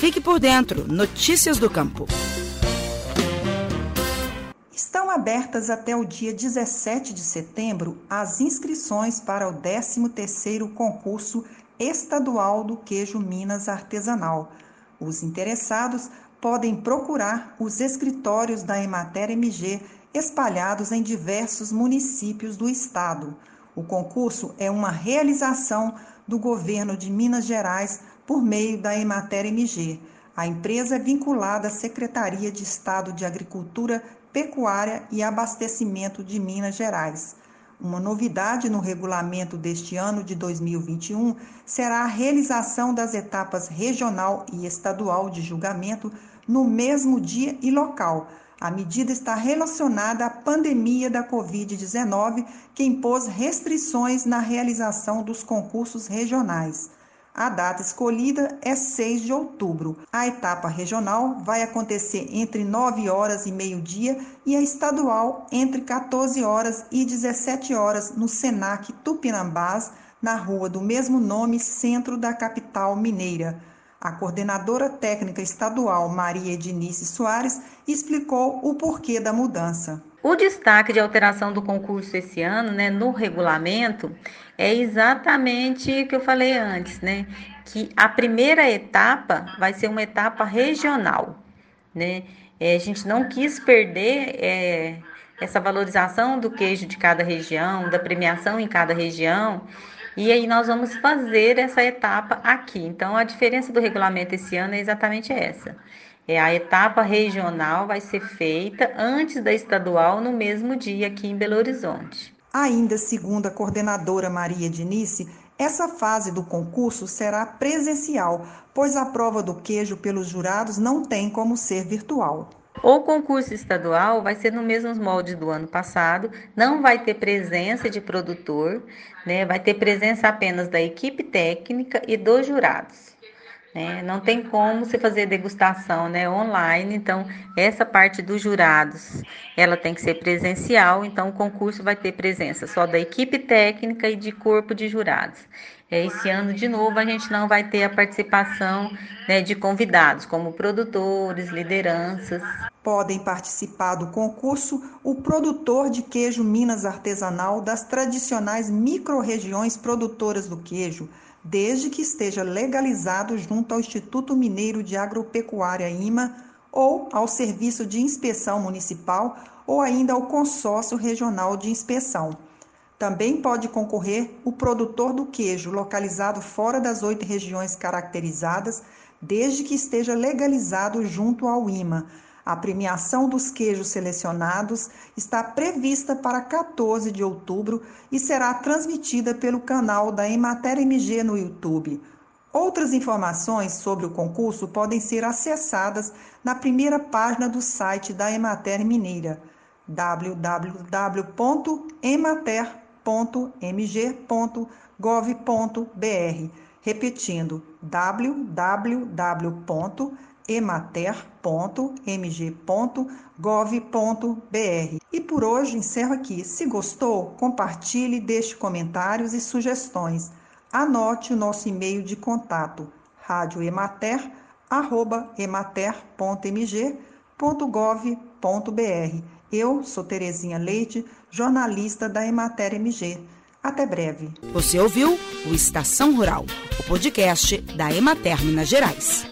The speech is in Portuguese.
Fique por dentro. Notícias do Campo. Estão abertas até o dia 17 de setembro as inscrições para o 13º concurso estadual do queijo Minas artesanal. Os interessados podem procurar os escritórios da Emater MG espalhados em diversos municípios do estado. O concurso é uma realização do governo de Minas Gerais por meio da Emater MG. A empresa é vinculada à Secretaria de Estado de Agricultura, Pecuária e Abastecimento de Minas Gerais. Uma novidade no regulamento deste ano de 2021 será a realização das etapas regional e estadual de julgamento no mesmo dia e local. A medida está relacionada à pandemia da Covid-19, que impôs restrições na realização dos concursos regionais. A data escolhida é 6 de outubro. A etapa regional vai acontecer entre 9 horas e meio-dia e a estadual entre 14 horas e 17 horas no Senac Tupinambás, na rua do mesmo nome, centro da capital mineira. A coordenadora técnica estadual Maria Edinice Soares explicou o porquê da mudança. O destaque de alteração do concurso esse ano, né, no regulamento, é exatamente o que eu falei antes, né, que a primeira etapa vai ser uma etapa regional, né. É, a gente não quis perder é, essa valorização do queijo de cada região, da premiação em cada região. E aí nós vamos fazer essa etapa aqui. Então a diferença do regulamento esse ano é exatamente essa. É a etapa regional vai ser feita antes da estadual no mesmo dia aqui em Belo Horizonte. Ainda segundo a coordenadora Maria Dinice, essa fase do concurso será presencial, pois a prova do queijo pelos jurados não tem como ser virtual. O concurso estadual vai ser no mesmo molde do ano passado, não vai ter presença de produtor, né? vai ter presença apenas da equipe técnica e dos jurados. Né? Não tem como você fazer degustação né, online, então essa parte dos jurados ela tem que ser presencial, então o concurso vai ter presença só da equipe técnica e de corpo de jurados. Esse ano, de novo, a gente não vai ter a participação né, de convidados, como produtores, lideranças. Podem participar do concurso o produtor de queijo Minas artesanal das tradicionais microrregiões produtoras do queijo, desde que esteja legalizado junto ao Instituto Mineiro de Agropecuária IMA ou ao Serviço de Inspeção Municipal ou ainda ao Consórcio Regional de Inspeção. Também pode concorrer o produtor do queijo localizado fora das oito regiões caracterizadas, desde que esteja legalizado junto ao IMA. A premiação dos queijos selecionados está prevista para 14 de outubro e será transmitida pelo canal da Emater MG no YouTube. Outras informações sobre o concurso podem ser acessadas na primeira página do site da Emater Mineira www.emater.mg.gov.br. Repetindo, www.emater.mg.gov.br. E por hoje encerro aqui. Se gostou, compartilhe, deixe comentários e sugestões. Anote o nosso e-mail de contato radioemater@emater.mg.gov.br. Eu sou Terezinha Leite jornalista da Emater MG. Até breve. Você ouviu o Estação Rural, o podcast da Emater Minas Gerais.